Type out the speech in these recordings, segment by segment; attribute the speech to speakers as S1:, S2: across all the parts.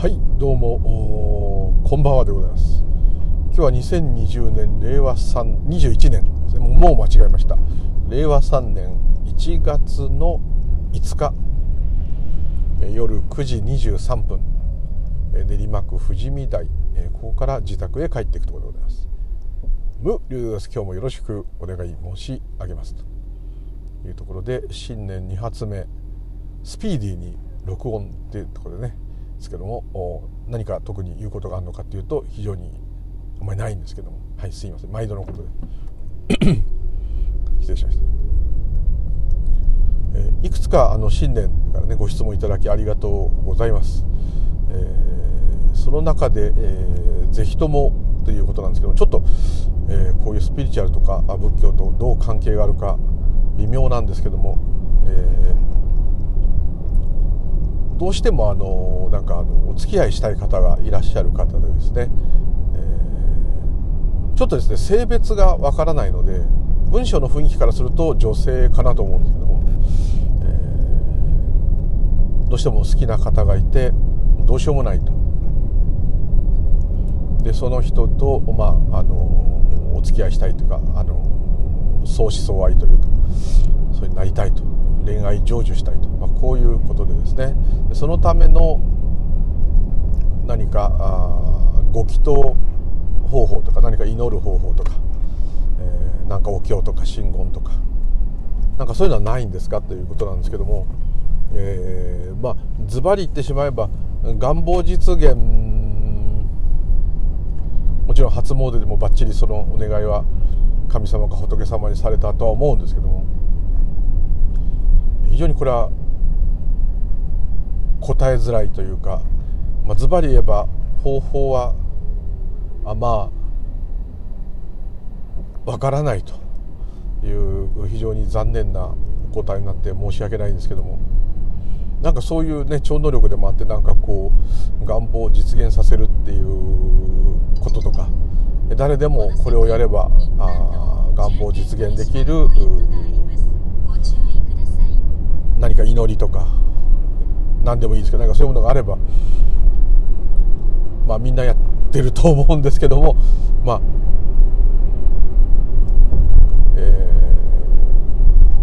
S1: はいどうもこんばんはでございます。今日は2020年令和3 21年。もう間違えました。令和3年1月の5日。夜9時23分。練馬区富士見台。ここから自宅へ帰っていくところでございます。無流です。今日もよろしくお願い申し上げます。というところで新年2発目。スピーディーに録音っていうところでね。ですけども何か特に言うことがあるのかっていうと非常にあんまりないんですけども。はいすいません。毎度のことで。失礼しました、えー、いくつかあの新年からねご質問いただきありがとうございます、えー、その中で、えー、ぜひともということなんですけどもちょっと、えー、こういうスピリチュアルとか仏教とどう関係があるか微妙なんですけども、えーどうしてもあのなんかあのお付き合いしたい方がいらっしゃる方でですね、えー、ちょっとですね性別がわからないので文章の雰囲気からすると女性かなと思うんですけども、えー、どうしても好きな方がいてどうしようもないと。でその人と、まあ、あのお付き合いしたいというかあの相思相愛というかそれになりたいと恋愛成就したいと、こういうことでですね。そのための何かご祈祷方法とか何か祈る方法とか、えー、かお経とか真言とかなんかそういうのはないんですかということなんですけども、えー、まあズバリ言ってしまえば願望実現もちろん初詣でもばっちりそのお願いは神様か仏様にされたとは思うんですけども非常にこれは答えづらいというか、ま、ズバリ言えば方法はあまあわからないという非常に残念なお答えになって申し訳ないんですけどもなんかそういうね超能力でもあってなんかこう願望を実現させるっていうこととか誰でもこれをやればあ願望を実現できる何か祈りとか何でもいいですけどなんかそういうものがあればまあみんなやってると思うんですけどもまあ、え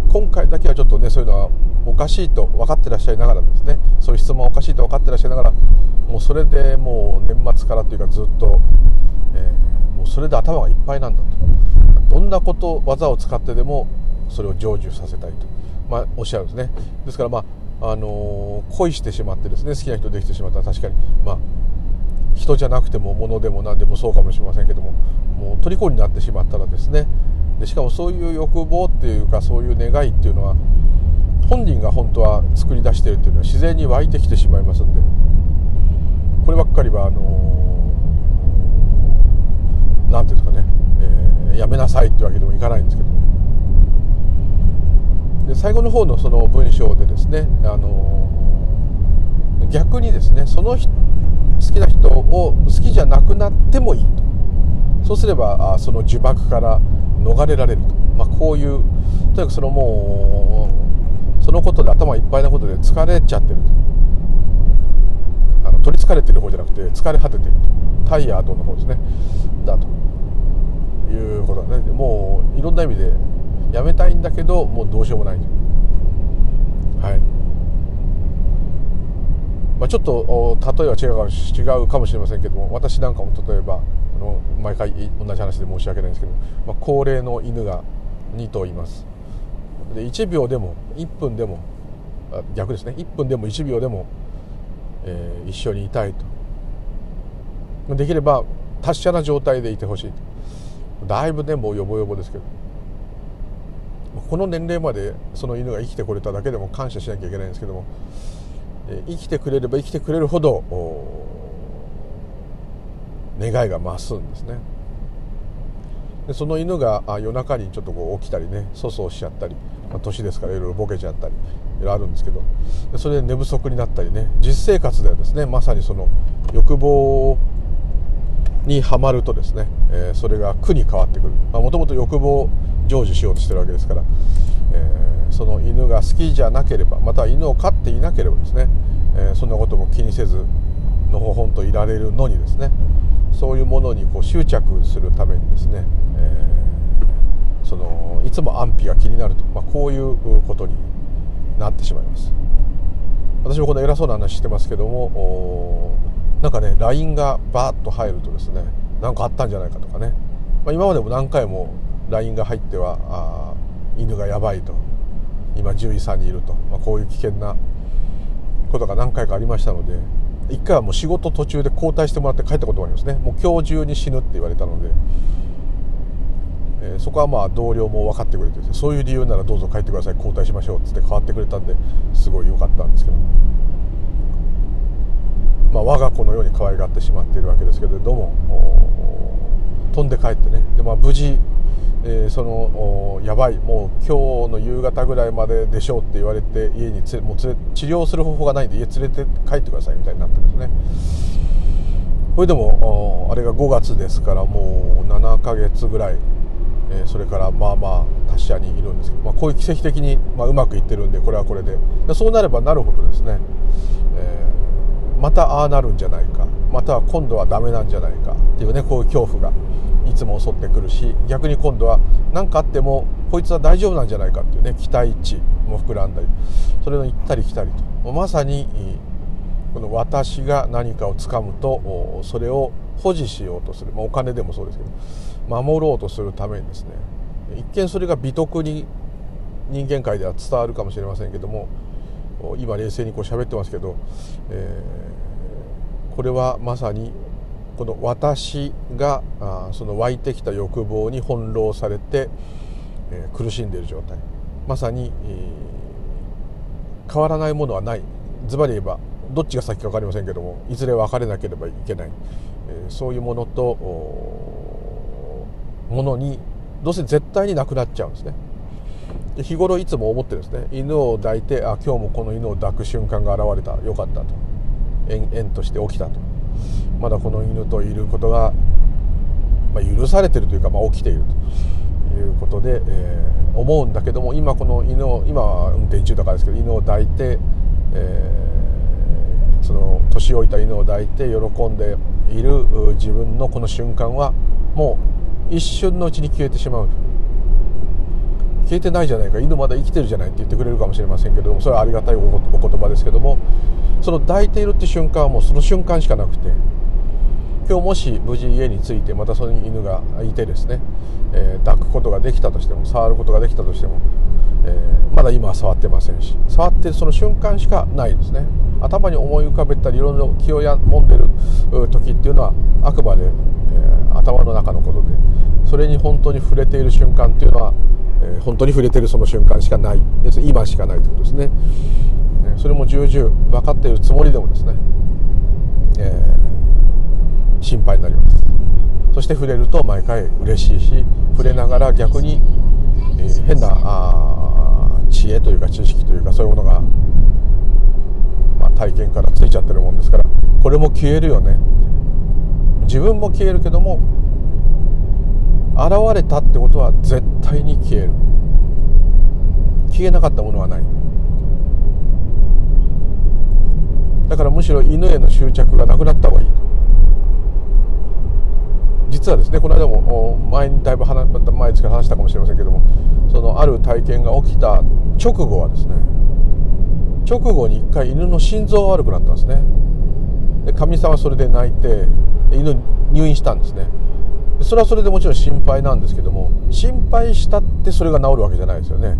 S1: ー、今回だけはちょっとねそういうのはおかしいと分かってらっしゃいながらですねそういう質問おかしいと分かってらっしゃいながらもうそれでもう年末からというかずっと、えー、もうそれで頭がいっぱいなんだとどんなこと技を使ってでもそれを成就させたいと。まあ、おっしゃるんですねですからまああの、恋してしまってですね好きな人できてしまったら確かにまあ人じゃなくても物でも何でもそうかもしれませんけどももう虜になってしまったらですねでしかもそういう欲望っていうかそういう願いっていうのは本人が本当は作り出しているというのは自然に湧いてきてしまいますんでこればっかりはあの何、ー、ていうんですかね、えー、やめなさいってわけでもいかないんですけど最後の方のその文章でですね、あの逆にですねその好きな人を好きじゃなくなってもいいと。そうすればあその呪縛から逃れられると、まあ、こういうとにかくそのもうそのことで頭いっぱいなことで疲れちゃってると。あの取りつかれてる方じゃなくて疲れ果ててると。タイヤードの方ですね。だと。いうことだね。もういろんな意味でやめたいんだけどもうどうしようもない。はい。まあ、ちょっと例えは違う違うかもしれませんけども私なんかも例えばあの毎回同じ話で申し訳ないんですけど、まあ、高齢の犬が2頭います。で1秒でも1分でも逆ですね。1分でも1秒でも、えー、一緒にいたいと。できれば達者な状態でいてほしいだいぶねもうよぼよぼですけど。この年齢までその犬が生きてこれただけでも感謝しなきゃいけないんですけども生きてくれれば生きてくれるほど願いが増すんですね。でその犬が夜中にちょっとこう起きたりね粗相しちゃったり、まあ、年ですからいろいろボケちゃったりいろいろあるんですけどそれで寝不足になったりね実生活ではですねまさにその欲望にはまるとですね、えー、それが苦に変わってくる。もともと欲望成就しようとしてるわけですから、えー、その犬が好きじゃなければまたは犬を飼っていなければですね、えー、そんなことも気にせずのほほんといられるのにですねそういうものにこう執着するためにですね、えー、そのいつも安否が気になると、まあ、こういうことになってしまいます。私もこの偉そうな話してますけどもなんかね LINE がバーッと入るとですね何かあったんじゃないかとかね、まあ、今までも何回も LINE が入ってはあ犬がやばいと。今獣医さんにいると、まあ、こういう危険なことが何回かありましたので一回はもう仕事途中で交代してもらって帰ったこともありますね。もう今日中に死ぬって言われたので、えー、そこはまあ同僚も分かってくれてそういう理由ならどうぞ帰ってください交代しましょうっつって変わってくれたんですごい良かったんですけど、まあ、我が子のように可愛がってしまっているわけですけれども飛んで帰ってね。で、まあ、無事えー、そのやばいもう今日の夕方ぐらいまででしょうって言われて家につもう治療する方法がないんで家連れて帰ってくださいみたいになってですね。これでもあれが5月ですからもう7ヶ月ぐらい、えー、それからまあまあ達者にいるんですけど、まあ、こういう奇跡的に、まあ、うまくいってるんでこれはこれで。でそうなればなるほどですね、えー、またああなるんじゃないか。または今度はダメなんじゃないか。っていうねこういう恐怖が。いつも襲ってくるし逆に今度は何かあってもこいつは大丈夫なんじゃないかっていうね期待値も膨らんだりそれの行ったり来たりと。まさにこの私が何かをつかむとそれを保持しようとする、まあ、お金でもそうですけど守ろうとするためにですね一見それが美徳に人間界では伝わるかもしれませんけども今冷静にこう喋ってますけど、えー、これはまさにこの私があその湧いてきた欲望に翻弄されて、え、苦しんでいる状態。まさに、変わらないものはない。ズバリ言えばどっちが先か分かりませんけどもいずれ別れなければいけない、え、そういうものとものにどうせ絶対になくなっちゃうんですね。で日頃いつも思ってですね。犬を抱いてあ今日もこの犬を抱く瞬間が現れた。よかったと。縁縁として起きたと。まだこの犬といることが、ま、許されてるというか、ま、起きているということで、えー、思うんだけども今この犬を今は運転中だからですけど犬を抱いて、えー、その年老いた犬を抱いて喜んでいる自分のこの瞬間はもう一瞬のうちに消えてしまうと。消えてないじゃないか。犬まだ生きてるじゃない。って言ってくれるかもしれませんけどもそれはありがたいお言葉ですけどもその抱いているって瞬間はもうその瞬間しかなくて。今日もし無事家に着いてまたその犬がいてですね、えー、抱くことができたとしても触ることができたとしても、えー、まだ今は触ってませんし触ってるその瞬間しかないですね。頭に思い浮かべたりいろいろ気をやもんでる時っていうのはあくまで、えー、頭の中のことでそれに本当に触れている瞬間っていうのは、え本当に触れているその瞬間しかない。今しかないということですね。それも重々分かっているつもりでもですね、えー、心配になります。そして触れると毎回嬉しいし触れながら逆に、えー、変なあ知恵というか知識というかそういうものが、まあ、体験からついちゃってるもんですからこれも消えるよね自分も消えるけども現れたってことは絶対に消える。消えなかったものはない。だからむしろ犬への執着がなくなった方がいいと。実はですねこの間も前にだいぶ話前ですから話したかもしれませんけどもそのある体験が起きた直後はですね直後に一回犬の心臓が悪くなったんですね。でかみさんはそれで泣いて犬入院したんですね。それはそれでもちろん心配なんですけども心配したってそれが治るわけじゃないですよね。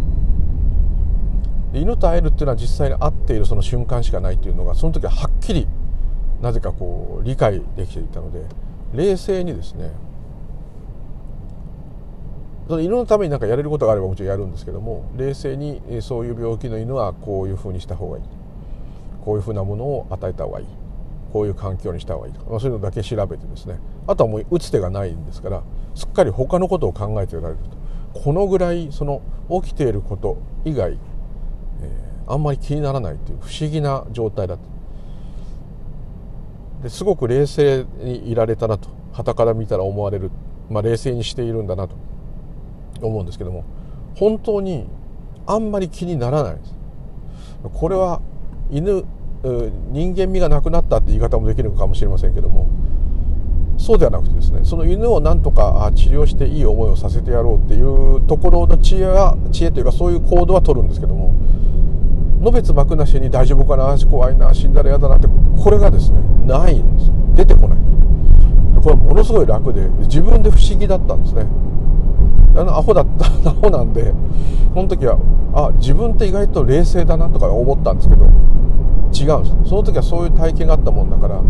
S1: 犬と会えるっていうのは実際に会っているその瞬間しかないっていうのがその時ははっきりなぜかこう理解できていたので冷静にですねその犬のために何かやれることがあればもちろんやるんですけども冷静にそういう病気の犬はこういうふうにした方がいい。こういうふうなものを与えた方がいい。こういう環境にした方がいいとか、まあ、そういうのだけ調べてですね。あとはもう打つ手がないんですからすっかり他のことを考えておられると。このぐらいその起きていること以外えあんまり気にならないっていう不思議な状態だったですごく冷静にいられたなと。傍から見たら思われる、まあ、冷静にしているんだなと。思うんですけども。本当にあんまり気にならないです。これは犬人間味がなくなったって言い方もできるのかもしれませんけどもそうではなくてですねその犬をなんとか治療していい思いをさせてやろうっていうところの知恵は知恵というかそういう行動は取るんですけどものべつ幕なしに大丈夫かな怖いな死んだら嫌だなってこれがですねないんです。出てこない。これものすごい楽で自分で不思議だったんですね。あのアホだった アホなんでその時はあ自分って意外と冷静だなとか思ったんですけど違う。んですその時はそういう体験があったもんだから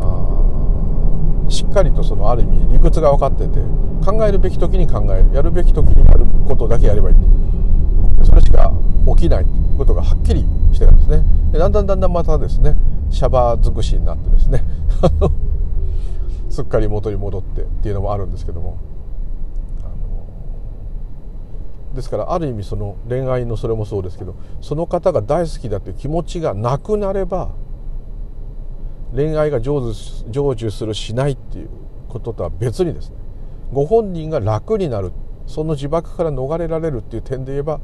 S1: あしっかりとそのある意味理屈が分かってて考えるべき時に考える。やるべき時にやることだけやればいい。それしか起きない。ということがはっきりしてるんですね。でだんだんだんだんまたですねシャバー尽くしになってですね すっかり元に戻ってっていうのもあるんですけども。ですからある意味その恋愛のそれもそうですけどその方が大好きだという気持ちがなくなれば恋愛が成就するしないっていうこととは別にですねご本人が楽になるその呪縛から逃れられるっていう点で言えば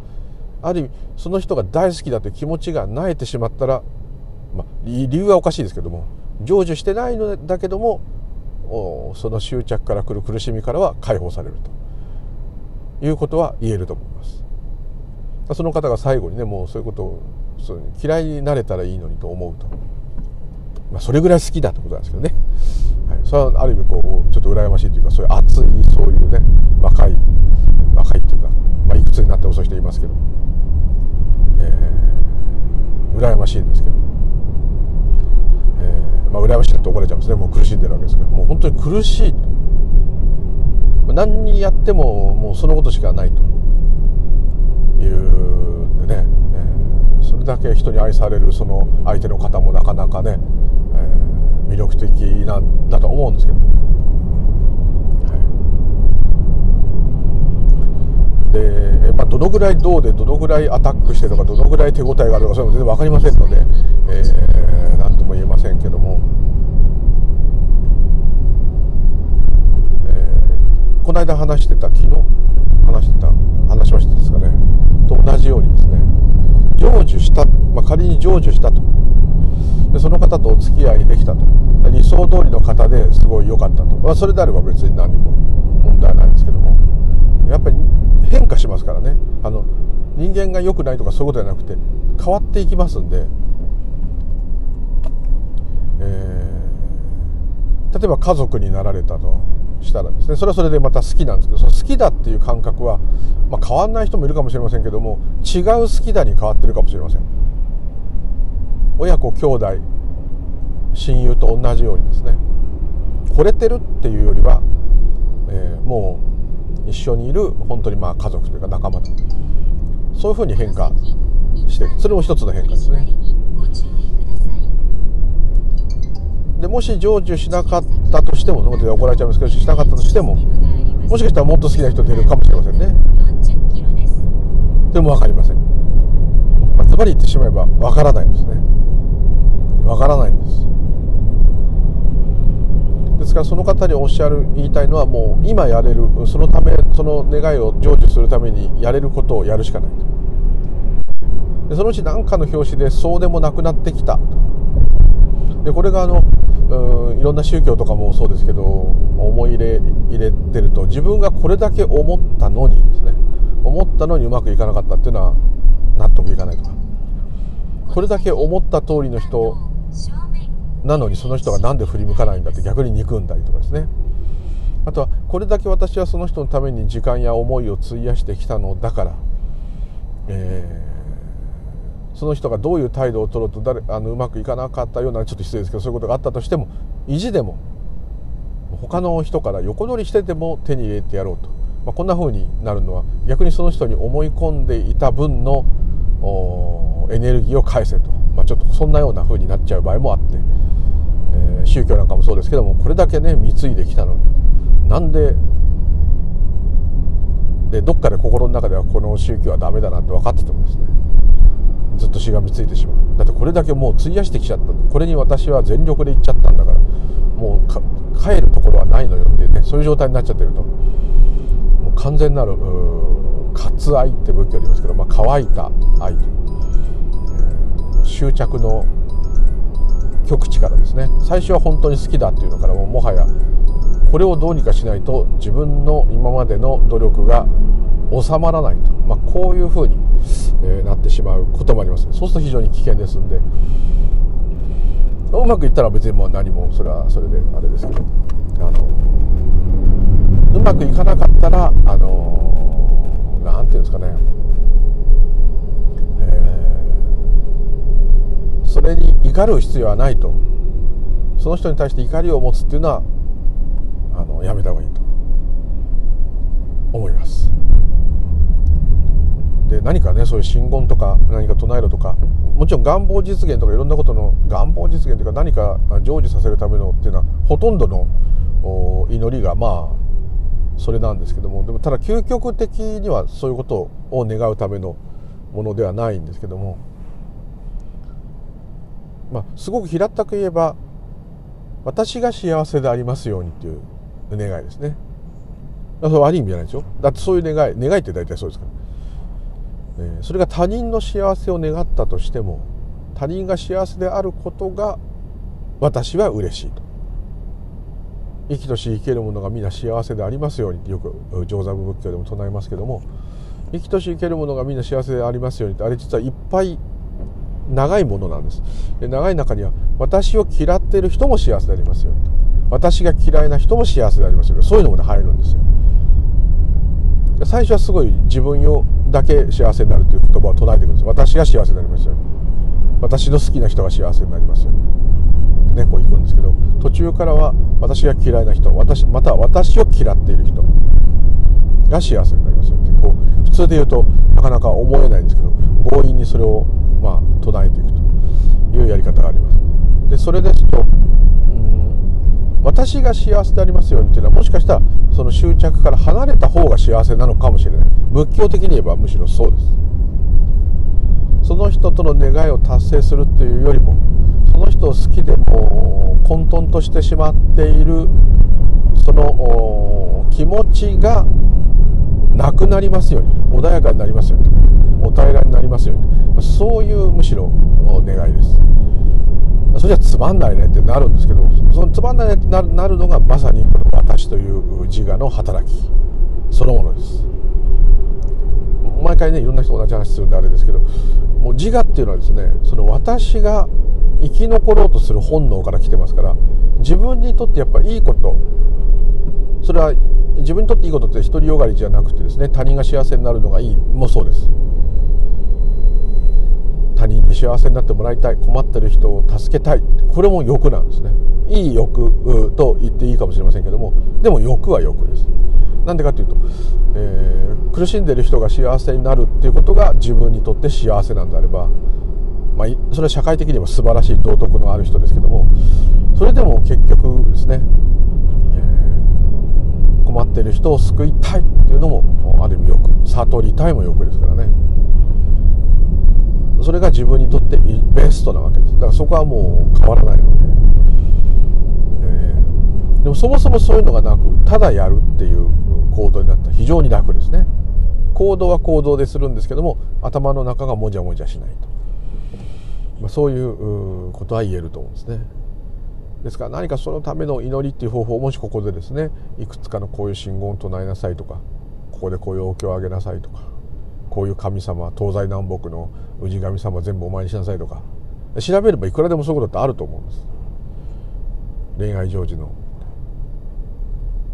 S1: ある意味その人が大好きだという気持ちが萎えてしまったら、まあ、理由はおかしいですけども成就してないのだけどもその執着から来る苦しみからは解放されると。いうことは言えると思います。その方が最後にねもうそういうことを嫌いになれたらいいのにと思うと。まあ、それぐらい好きだってことなんですけどね、はい、それはある意味こうちょっと羨ましいというかそういう熱いそういうね若い若いっていうか、まあ、いくつになって遅い人いますけど、えー、羨ましいんですけど、えー、まあ羨ましいって怒られちゃうんですね。もう苦しんでるわけですけど。もう本当に苦しい。何にやってももうそのことしかないと。いうでね、えー、それだけ人に愛されるその相手の方もなかなかねえー、魅力的なんだと思うんですけど、はい、で、まあ、どのぐらいどうでどのぐらいアタックしてとかどのぐらい手応えがあるとかそういうの全然分かりませんので何、えー、とも言えませんけども、えー、この間話してた昨日話してた話しましたですかね。と同じようにですね成就した、まあ、仮に成就したと。でその方とお付き合いできたと。理想通りの方ですごい良かったと、まあ、それであれば別に何も問題ないんですけども。やっぱり変化しますからね。あの人間が良くないとかそういうことじゃなくて変わっていきますんで、えー、例えば家族になられたと。したらですねそれはそれでまた好きなんですけどその好きだっていう感覚は、まあ、変わんない人もいるかもしれませんけども違う好きだに変わってるかもしれません。親子兄弟親友と同じようにですね惚れてるっていうよりは、えー、もう一緒にいる本当にまあ家族というか仲間とそういうふうに変化してそれも一つの変化ですねでもし成就しなかったとしても怒られちゃいますけどしなかったとしてももしかしたらもっと好きな人出るかもしれませんね。でも分かりません、まあ、ズバリ言ってしまえば分からないんですね。わからないんです。ですからその方におっしゃる言いたいのはもう今やれるそのためその願いを成就するためにやれることをやるしかないでそのうち何かの表紙でそうでもなくなってきたでこれがあのうんいろんな宗教とかもそうですけど思い入れ入れてると自分がこれだけ思ったのにですね思ったのにうまくいかなかったっていうのは納得いかないとかこれだけ思った通りの人なのにその人が何で振り向かないんだって逆に憎んだりとかですね。あとはこれだけ私はその人のために時間や思いを費やしてきたのだから、えー、その人がどういう態度を取ろうと誰あのうまくいかなかったようなちょっと失礼ですけどそういうことがあったとしても意地でも他の人から横取りしてでも手に入れてやろうと、まあ、こんな風になるのは逆にその人に思い込んでいた分のエネルギーを返せと、まあ、ちょっとそんなような風になっちゃう場合もあって、えー、宗教なんかもそうですけどもこれだけね貢いできたのに。なんででどっかで心の中ではこの宗教はダメだなって分かっててもですねずっとしがみついてしまう。だってこれだけもう費やしてきちゃった。これに私は全力でいっちゃったんだから。もう帰るところはないのよってねそういう状態になっちゃってると。もう完全なる割愛って仏教で言いますけど、まあ、乾いた愛と、えー、執着の極地からですね。最初は本当に好きだっていうのからももはやこれをどうにかしないと自分の今までの努力が収まらないと、まあ、こういうふうに、え、なってしまうこともあります、そうすると非常に危険ですんで。うまくいったら別にもう何もそれはそれであれですけど。あのうまくいかなかったらあのなんていうんですかね、えー、それに怒る必要はないと。その人に対して怒りを持つっていうのはあのやめた方がいいと思います。何かねそういう真言とか何か唱えろとかもちろん願望実現とかいろんなことの願望実現というか何か成就させるためのっていうのはほとんどの祈りがまあそれなんですけどもでもただ究極的にはそういうことを願うためのものではないんですけどもまあすごく平たく言えば私が幸せでありますようにっていう願いですね。それ悪い意味じゃないでしょ？だってそういう願い願いって大体そうですから、それが他人の幸せを願ったとしても他人が幸せであることが私は嬉しいと。生きとし生けるものが皆幸せでありますようによく上座部仏教でも唱えますけども生きとし生けるものがみんな幸せでありますようにってあれ実はいっぱい長いものなんです。で長い中には私を嫌っている人も幸せでありますようにと。私が嫌いな人も幸せでありますよそういうのも、ね、入るんですよ。最初はすごい自分よだけ幸せになるという言葉を唱えていくんです私が幸せになりますよ。私の好きな人が幸せになりますよねこう行くんですけど途中からは私が嫌いな人私または私を嫌っている人が幸せになりますよってこう普通で言うとなかなか思えないんですけど強引にそれをまあ唱えていくというやり方があります。でそれですと私が幸せでありますようにっていうのはもしかしたらその執着から離れた方が幸せなのかもしれない。仏教的に言えばむしろそうです。その人との願いを達成するっていうよりもその人を好きでも混沌としてしまっているその気持ちがなくなりますように穏やかになりますようにお平らになりますように。そういうむしろ願いです。それじゃつまんないねってなるんですけどそのつまんないねってなるのがまさにこの「私」という自我の働き。そのものです。毎回ねいろんな人同じ話するんであれですけどもう自我っていうのはですねその私が生き残ろうとする本能から来てますから自分にとってやっぱいいことそれは自分にとっていいことって独りよがりじゃなくてですね他人が幸せになるのがいいもそうです。他人に幸せになってもらいたい困ってる人を助けたいこれも欲なんですね。いい欲と言っていいかもしれませんけどもでも欲は欲です。なんでかというと、えー、苦しんでる人が幸せになるっていうことが自分にとって幸せなんであれば、まあ、それは社会的にも素晴らしい道徳のある人ですけどもそれでも結局ですね、えー、困ってる人を救いたいっていうのもある意味欲悟りたいも欲ですからね。それが自分にとってベストなわけです。だからそこはもう変わらないので、でもそもそもそういうのがなくただやるっていう行動になった。非常に楽ですね。行動は行動でするんですけども頭の中がもじゃもじゃしないと、まあ、そういうことは言えると思うんですね。ですから何かそのための祈りっていう方法をもしここでですねいくつかのこういう信号を唱えなさいとかここでこういうお経をあげなさいとかこういう神様東西南北の氏神様全部お参りしなさいとか調べればいくらでもそういうことってあると思うんです。恋愛成就の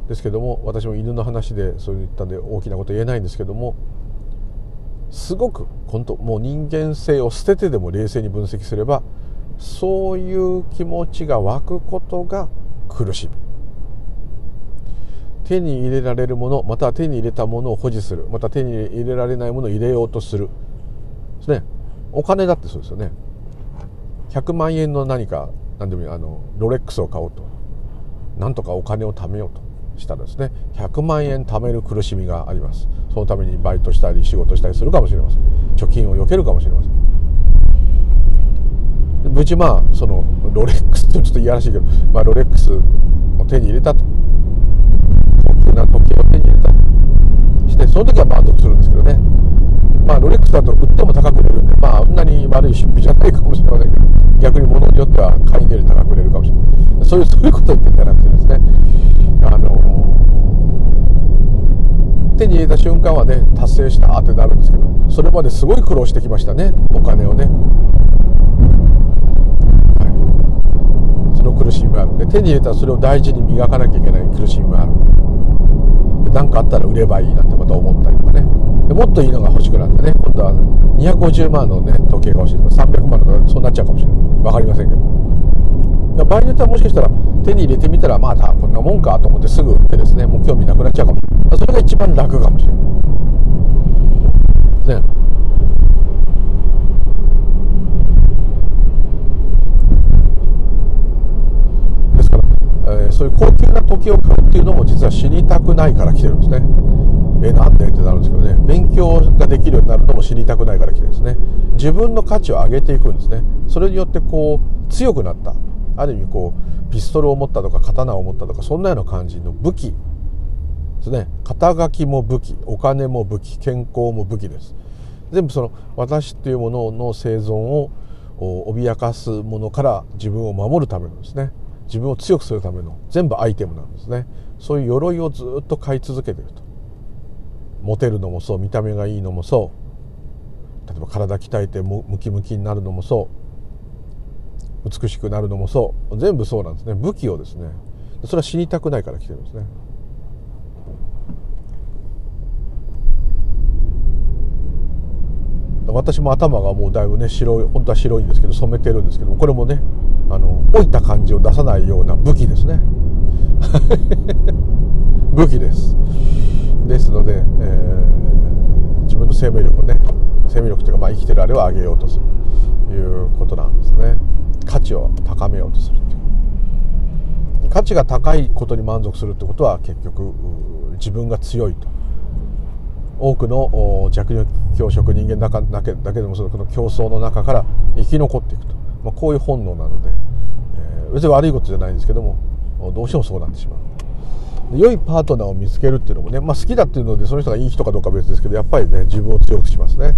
S1: ですけども私も犬の話でそういったんで大きなこと言えないんですけどもすごく本当もう人間性を捨ててでも冷静に分析すればそういう気持ちが湧くことが苦しみ。手に入れられるものまたは手に入れたものを保持する。また手に入れられないものを入れようとする。ですね。お金だってそうですよね。100万円の何か何でもいいあのロレックスを買おうと。なんとかお金を貯めようと。したらですね100万円貯める苦しみがあります。そのためにバイトしたり仕事したりするかもしれません。貯金を避けるかもしれません。無事まあそのロレックスってちょっといやらしいけど、まあ、ロレックスを手に入れたと。高級な時計を手に入れた。としてその時は満足するんですけどね。まあロレックスだと売っても高く売れるんでまああんなに悪い出費じゃないかもしれませんけど逆に物によっては会員より高く売れるかもしれない。そういうそういうこと言ってんじゃなくてですねあの手に入れた瞬間はね達成したってなるんですけどそれまですごい苦労してきましたねお金をね、はい、その苦しみもあるんで手に入れたらそれを大事に磨かなきゃいけない苦しみもある。何かあったら売ればいいなんてまた思ったりとかね。でもっといいのが欲しくなってね。今度は250万のね時計が欲しいとか300万のそうなっちゃうかもしれない。分かりませんけど。場合によってはもしかしたら手に入れてみたらまあこんなもんかと思ってすぐ売ってですね。もう興味なくなっちゃうかもしれない。それが一番楽かもしれない。ね。ですから、えー、そういう高級な時計を買うっていうのも実は知りたくないから来てるんですね。えなんでってなるんですけどね。勉強ができるようになるのも知りたくないから来てですね。自分の価値を上げていくんですね。それによってこう強くなった。ある意味こうピストルを持ったとか刀を持ったとかそんなような感じの武器ですね。肩書きも武器お金も武器健康も武器です。全部その私っていうものの生存を脅かすものから自分を守るためのですね。自分を強くするための全部アイテムなんですね。そういう鎧をずっと買い続けていると。モテるのもそう見た目がいいのもそう。例えば体鍛えてムキムキになるのもそう。美しくなるのもそう。全部そうなんですね。武器をですね。それは死にたくないから来てるんですね。私も頭がもうだいぶね白い本当は白いんですけど染めてるんですけどこれもねあの老いた感じを出さないような武器ですね。武器です。ですので、えー、自分の生命力をね生命力というか、まあ、生きてるあれを上げようとする。ということなんですね。価値を高めようとするっていう。価値が高いことに満足するってことは結局自分が強いと。多くの弱肉強食人間だけだけでもその競争の中から生き残っていくと、まあ、こういう本能なので、えー、別に悪いことじゃないんですけどもどうしてもそうなってしまう。良いパートナーを見つけるっていうのもね、まあ、好きだっていうのでその人がいい人かどうかは別ですけどやっぱりね自分を強くしますね。ね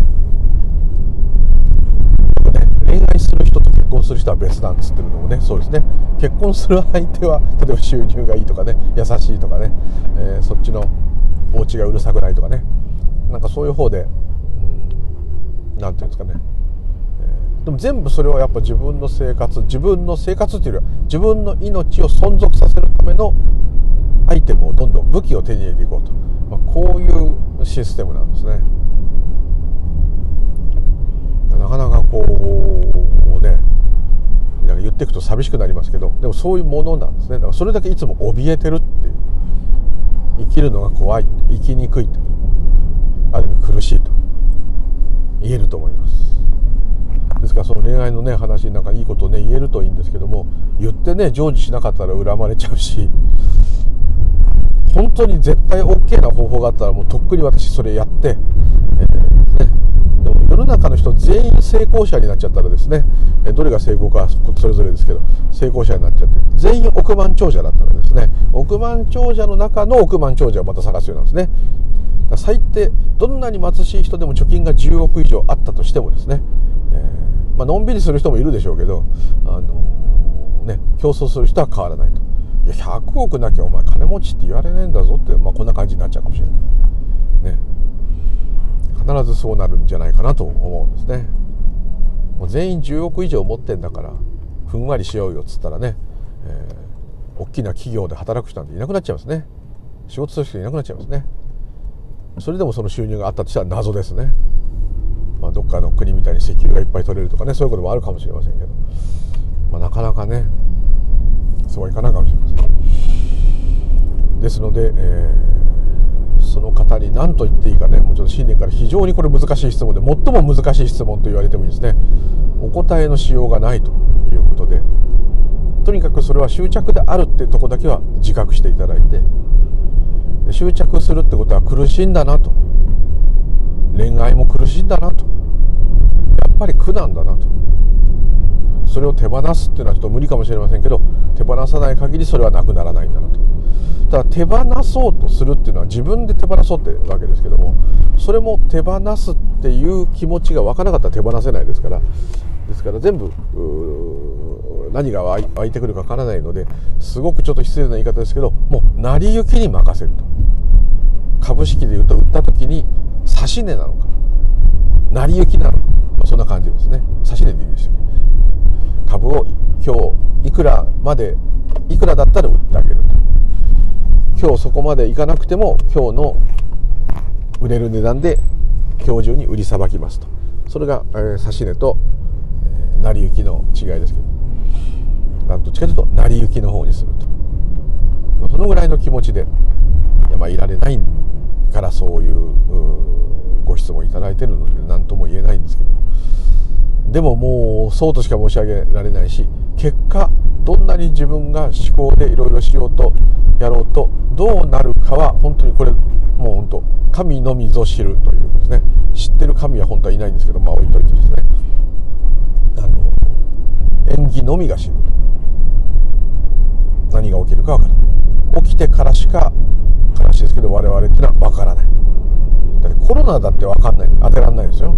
S1: 恋愛する人と婚する人は別なんつってるのもねそうですね。結婚する相手は例えば収入がいいとかね優しいとかね、えー、そっちのお家がうるさくないとかね。なんかそういう方で何、て言うんですかね、えー、でも全部それはやっぱ自分の生活自分の生活っていうよりは自分の命を存続させるためのアイテムをどんどん武器を手に入れていこうと、まあ、こういうシステムなんですね。なかなかこうねっていくと寂しくなりますけどでもそういうものなんですね。だからそれだけいつも怯えてるっていう。生きるのが怖い。生きにくいある意味苦しいと。言えると思います。ですからその恋愛のね話なんかいいことをね言えるといいんですけども言ってね成就しなかったら恨まれちゃうし本当に絶対 OK な方法があったらもうとっくに私それやって、世の中の人全員成功者になっちゃったらですねどれが成功かそれぞれですけど成功者になっちゃって全員億万長者だったらですね億万長者の中の億万長者をまた探すようなんですね。最低どんなに貧しい人でも貯金が10億以上あったとしてもですね、えー、まあのんびりする人もいるでしょうけどあのね競争する人は変わらないと。いや100億なきゃお前金持ちって言われねえんだぞって、まあ、こんな感じになっちゃうかもしれない。ね。必ずそうなるんじゃないかなと思うんですね。もう全員10億以上持ってんだからふんわりしようよっつったらね、えー、大きな企業で働く人なんていなくなっちゃいますね。仕事する人いなくなっちゃいますね。それでもその収入があったとしたら謎ですね、まあ、どっかの国みたいに石油がいっぱい取れるとかねそういうこともあるかもしれませんけど、まあ、なかなかねそうはいかないかもしれません。ですので、えー、その方に何と言っていいかねもうちょっと新年から非常にこれ難しい質問で最も難しい質問と言われてもいいですね。お答えのしようがないということで。とにかくそれは執着であるっていうとこだけは自覚していただいて。執着するってことは苦しいんだなと。恋愛も苦しいんだなと。やっぱり苦なんだなと。それを手放すっていうのはちょっと無理かもしれませんけど手放さない限りそれはなくならないんだなと。ただ手放そうとするっていうのは自分で手放そうってわけですけどもそれも手放すっていう気持ちが湧かなかったら手放せないですからですから全部何が湧いてくるかわからないのですごくちょっと失礼な言い方ですけどもう成り行きに任せると。株式でいうと売った時に指値なのか成り行きなのか、まあ、そんな感じですね。指値でいいでしたっけ株を今日いくらまでいくらだったら売ってあげる。今日そこまでいかなくても今日の売れる値段で今日中に売りさばきますと。それが、えー、指値と、えー、成り行きの違いですけど。どっちかというと成り行きの方にすると、まあ、そのぐらいの気持ちでいやまあいられないからそういうご質問いただいてるので何とも言えないんですけど。でももうそうとしか申し上げられないし結果どんなに自分が思考でいろいろしようとやろうとどうなるかは本当にこれもう本当神のみぞ知るというかですね。知ってる神は本当はいないんですけどまあ置いといてですね。あの縁起のみが知る何が起きるかわからない。起きてからしか悲しいですけど我々っていうのはわからない。だってコロナだってわかんない。当てらんないですよ。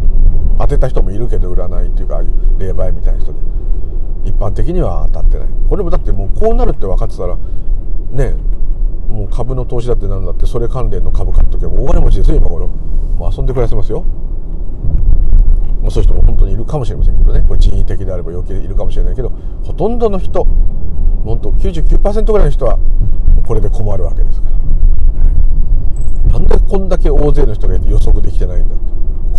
S1: 当てた人もいるけど占いっていうかああいう霊媒みたいな人で。一般的には当たってない。これもだってもうこうなるって分かってたらねもう株の投資だってなんだってそれ関連の株買っとけば大金持ちですよ今頃もう遊んで暮らせますよ。もうそういう人も本当にいるかもしれませんけどね。これ人為的であれば余計いるかもしれないけどほとんどの人本当99%ぐらいの人はこれで困るわけですから。なんでこんだけ大勢の人がいて予測できてないんだって。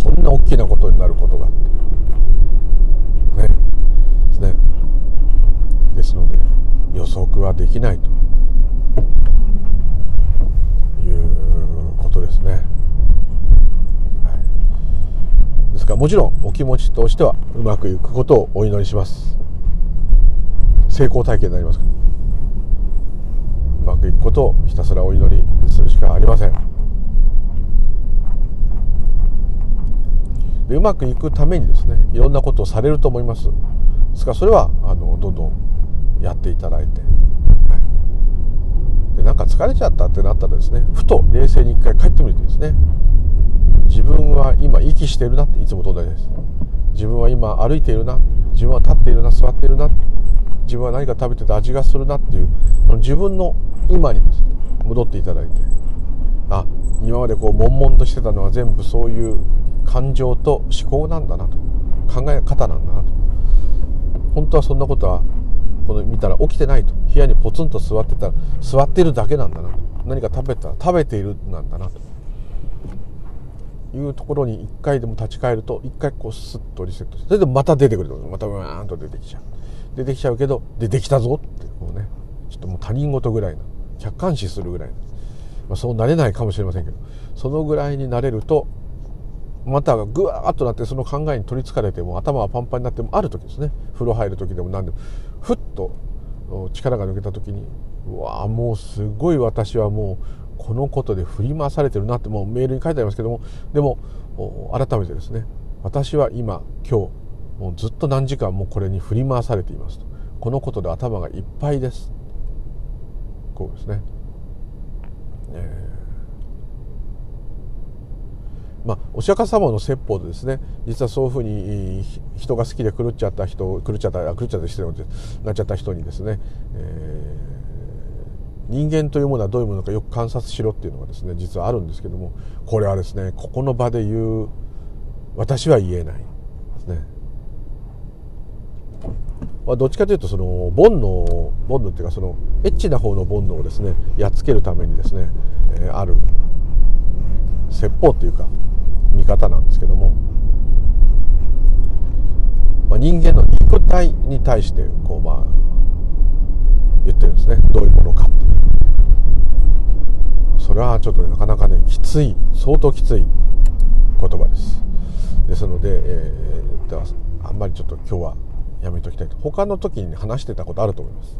S1: こんな大きなことになることがあって。ね。ですね。ですので予測はできないと。いうことですね、はい、ですからもちろんお気持ちとしてはうまくいくことをお祈りします。成功体験になりますから。うまくいくことをひたすらお祈りするしかありません。でうまくいくためにですねいろんなことをされると思います。ですからそれはあのどんどんやっていただいて。はい。でなんか疲れちゃったってなったらですねふと冷静に一回帰ってみるとですね。自分は今息してるなっていつもと同じです。自分は今歩いているな自分は立っているな座っているな自分は何か食べてて味がするなっていうその自分の今にです、ね、戻っていただいて。あ今までこう悶々としてたのは全部そういう感情と思考なんだなと。考え方なんだなと。本当はそんなことはこの見たら起きてないと。部屋にポツンと座ってたら座ってるだけなんだなと。何か食べたら食べているなんだなと。いうところに1回でも立ち返ると1回こうスッとリセットしてそれでまた出てくると。またうーんと出てきちゃう。出てきちゃうけど出てきたぞってこうね。ちょっともう他人事ぐらいな。客観視するぐらいな、まあ、そうなれないかもしれませんけど。そのぐらいになれるとまたぐわーっとなってその考えに取りつかれても頭がパンパンになってもある時ですね。風呂入る時でも何でも。ふっと力が抜けた時にうわーもうすごい私はもうこのことで振り回されてるなってもうメールに書いてありますけどもでも改めてですね私は今今日もうずっと何時間もこれに振り回されていますと。このことで頭がいっぱいです。こうですね、えーまあ、お釈迦様の説法でですね実はそういうふうに人が好きで狂っちゃった人狂っちゃった狂っちゃった人になっちゃった人にですね、えー、人間というものはどういうものかよく観察しろっていうのがですね実はあるんですけどもこれはですねここの場で言う私は言えないですね。まあ、どっちかというとその煩悩煩悩っていうかそのエッチな方の煩悩をですねやっつけるためにですね、えー、ある説法っていうか見方なんですけども、まあ、人間の肉体に対してこうまあ言ってるんですね。どういうものかっていう。それはちょっとなかなかねきつい相当きつい言葉です。ですので、えー、ではあんまりちょっと今日はやめときたいと。他の時に話してたことあると思います。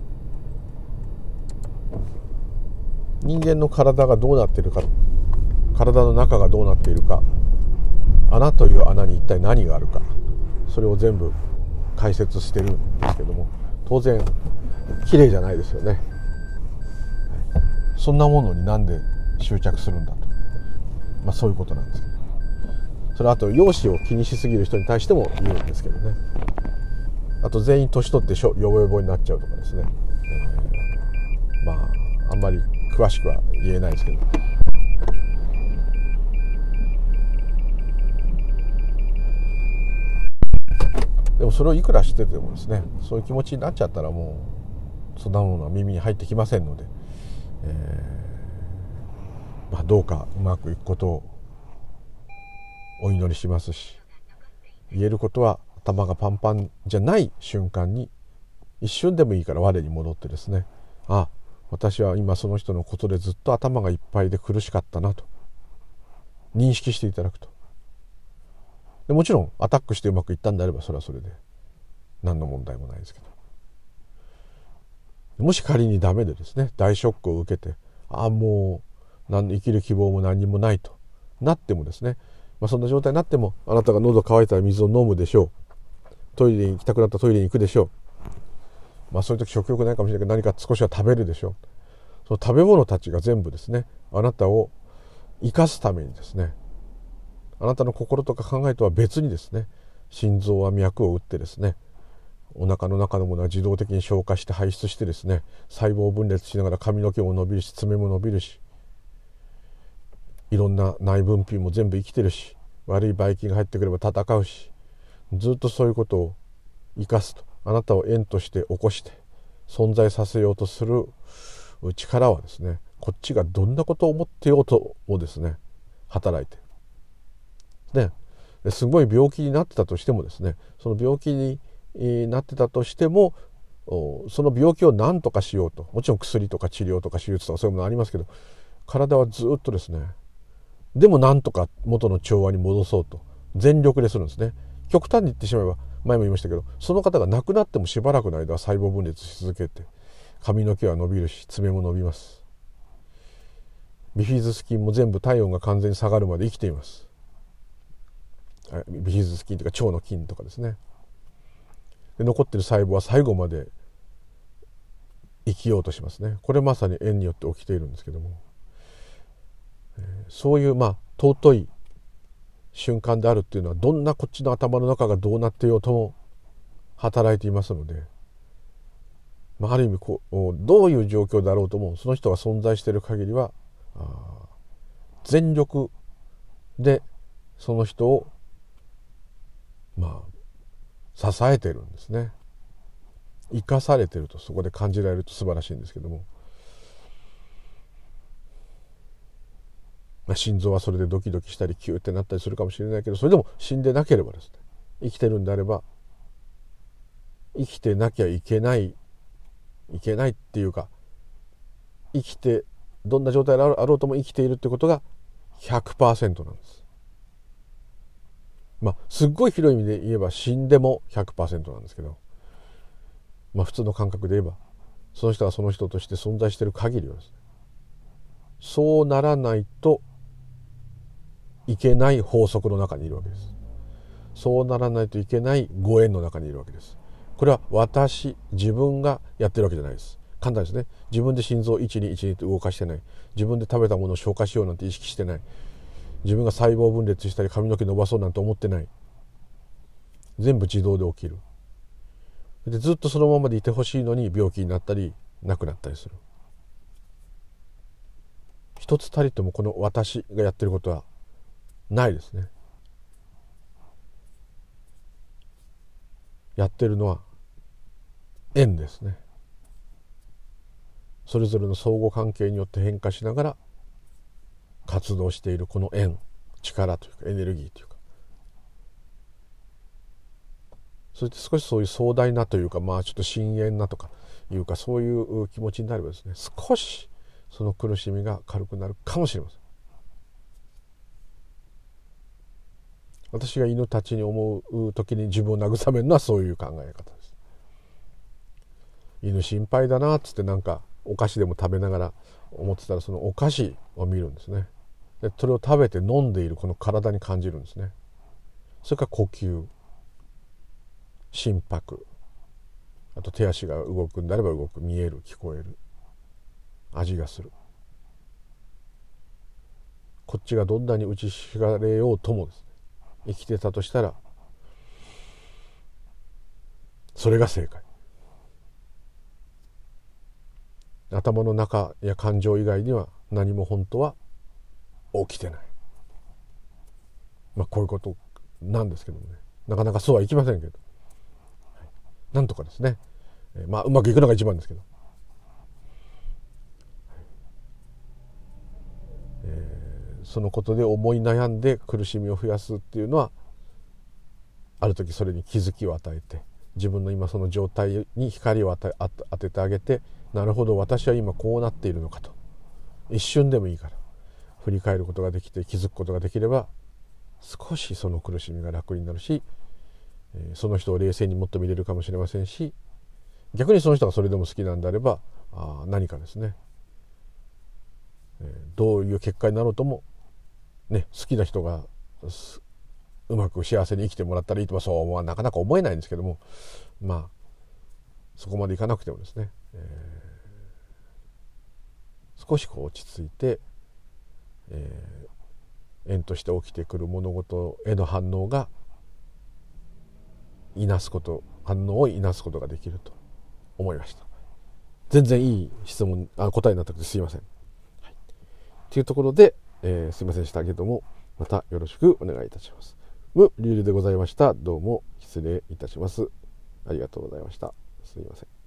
S1: 人間の体がどうなってるか体の中がどうなっているか。穴という穴に一体何があるか。それを全部解説してるんですけども。当然綺麗じゃないですよね。そんなものになんで執着するんだと、まあ、そういうことなんです。けどそれあと容姿を気にしすぎる人に対しても言うんですけどね。あと全員年取ってしょヨボヨボになっちゃうとかですね、えー、まああんまり詳しくは言えないですけど。でもそれをいくらしててもですねそういう気持ちになっちゃったらもうそんなものは耳に入ってきませんので、えー、まあ、どうかうまくいくことをお祈りしますし言えることは頭がパンパンじゃない瞬間に一瞬でもいいから我に戻ってですねあ私は今その人のことでずっと頭がいっぱいで苦しかったなと認識していただくと。でもちろんアタックしてうまくいったんであればそれはそれで。何の問題もないですけど。もし仮にダメでですね大ショックを受けてああもう何生きる希望も何にもないとなってもですね、まあ、そんな状態になってもあなたが喉乾いたら水を飲むでしょう。トイレに行きたくなったらトイレに行くでしょう。まあそういう時食欲ないかもしれないけど何か少しは食べるでしょう。その食べ物たちが全部ですねあなたを生かすためにですねあなたの心とか考えとは別にですね心臓は脈を打ってですねお腹の中のものは自動的に消化して排出してですね細胞分裂しながら髪の毛も伸びるし爪も伸びるしいろんな内分泌も全部生きてるし悪いばい菌が入ってくれば戦うしずっとそういうことを生かすとあなたを縁として起こして存在させようとする力はですねこっちがどんなことを思ってようともですね働いてね。すごい病気になってたとしてもですねその病気になってたとしてもその病気を何とかしようともちろん薬とか治療とか手術とかそういうものありますけど体はずっとですねでもなんとか元の調和に戻そうと全力でするんですね。極端に言ってしまえば前も言いましたけどその方が亡くなってもしばらくの間は細胞分裂し続けて髪の毛は伸びるし爪も伸びます。ビフィズス菌も全部体温が完全に下がるまで生きています。ビフィズス菌というか腸の菌とかですね。で残ってる細胞は最後まで生きようとしますね。これまさに縁によって起きているんですけども、そういうまあ尊い瞬間であるっていうのはどんなこっちの頭の中がどうなっていようとも働いていますので、まあ、ある意味こうどういう状況であろうともその人が存在している限りは全力でその人をまあ支えてるんですね。生かされてるとそこで感じられると素晴らしいんですけども、まあ、心臓はそれでドキドキしたりキューってなったりするかもしれないけどそれでも死んでなければですね。生きてるんであれば生きてなきゃいけないいけないっていうか生きてどんな状態であろうとも生きているってことが100%なんです。まあすっごい広い意味で言えば死んでも100%なんですけど。まあ普通の感覚で言えば。その人がその人として存在している限りはですね。そうならないといけない法則の中にいるわけです。そうならないといけないご縁の中にいるわけです。これは私自分がやってるわけじゃないです。簡単ですね。自分で心臓1212って動かしてない。自分で食べたものを消化しようなんて意識してない。自分が細胞分裂したり髪の毛伸ばそうなんて思ってない。全部自動で起きる。でずっとそのままでいてほしいのに病気になったり亡くなったりする。一つたりともこの私がやってることはないですね。やってるのは縁ですね。それぞれの相互関係によって変化しながら活動しているこの縁力というかエネルギーというか。そして少しそういう壮大なというかまあちょっと深淵なとかいうかそういう気持ちになればですね少しその苦しみが軽くなるかもしれません。私が犬たちに思う時に自分を慰めるのはそういう考え方です。犬心配だなっつってなんかお菓子でも食べながら思ってたらそのお菓子を見るんですね。でそれを食べて飲んでいるこの体に感じるんですね。それから呼吸心拍あと手足が動くんであれば動く見える聞こえる味がする。こっちがどんなに打ちひがれようともですね生きてたとしたらそれが正解。頭の中や感情以外には何も本当は起きてない。まあこういうことなんですけどもね。なかなかそうはいきませんけど、なんとかですね、まあうまくいくのが一番ですけど、えー、そのことで思い悩んで苦しみを増やすっていうのはある時それに気づきを与えて自分の今その状態に光を当ててあげてなるほど私は今こうなっているのかと。一瞬でもいいから。振り返ることができて気づくことができれば少しその苦しみが楽になるしその人を冷静にもっと見れるかもしれませんし逆にその人がそれでも好きなんであればあ何かですね。どういう結果になろうとも、ね、好きな人がうまく幸せに生きてもらったらいいとはそうはなかなか思えないんですけどもまあそこまでいかなくてもですね、えー、少しこう落ち着いて、えー、縁として起きてくる物事への反応がいなすこと反応をいなすことができると思いました全然いい質問あ答えになったくてすいません、はい、というところで、えー、すいませんでしたけどもまたよろしくお願いいたします無流々でございました。どうも失礼いたします。ありがとうございました。すいません。